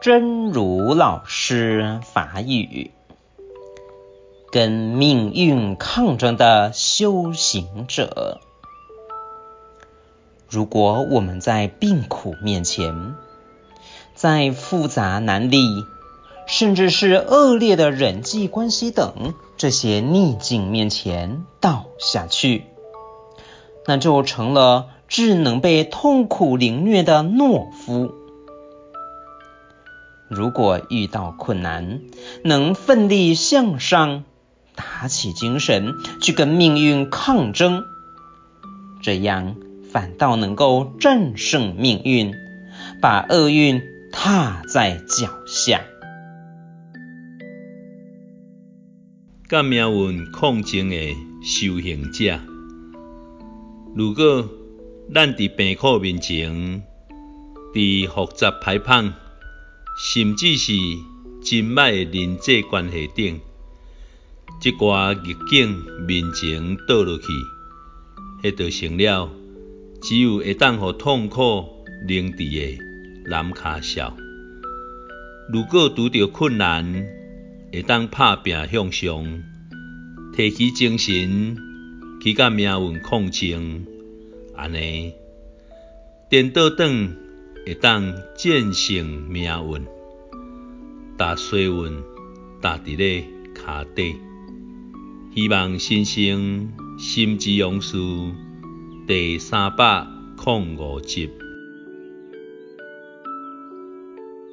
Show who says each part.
Speaker 1: 真如老师法语，跟命运抗争的修行者。如果我们在病苦面前，在复杂难力，甚至是恶劣的人际关系等这些逆境面前倒下去，那就成了只能被痛苦凌虐的懦夫。如果遇到困难，能奋力向上，打起精神去跟命运抗争，这样反倒能够战胜命运，把厄运踏在脚下。
Speaker 2: 跟命运抗争的修行者，如果咱伫病苦面前，伫复杂排棒，甚至是真歹的人际关系顶，即寡逆境面前倒落去，迄就成了只有会当互痛苦凝滞的蓝卡笑。如果拄到困难，会当拍拼向上，提起精神去甲命运抗争，安尼颠倒转会当战胜命运，踏衰运踏伫咧脚底。希望新生心之勇士第三百零五集。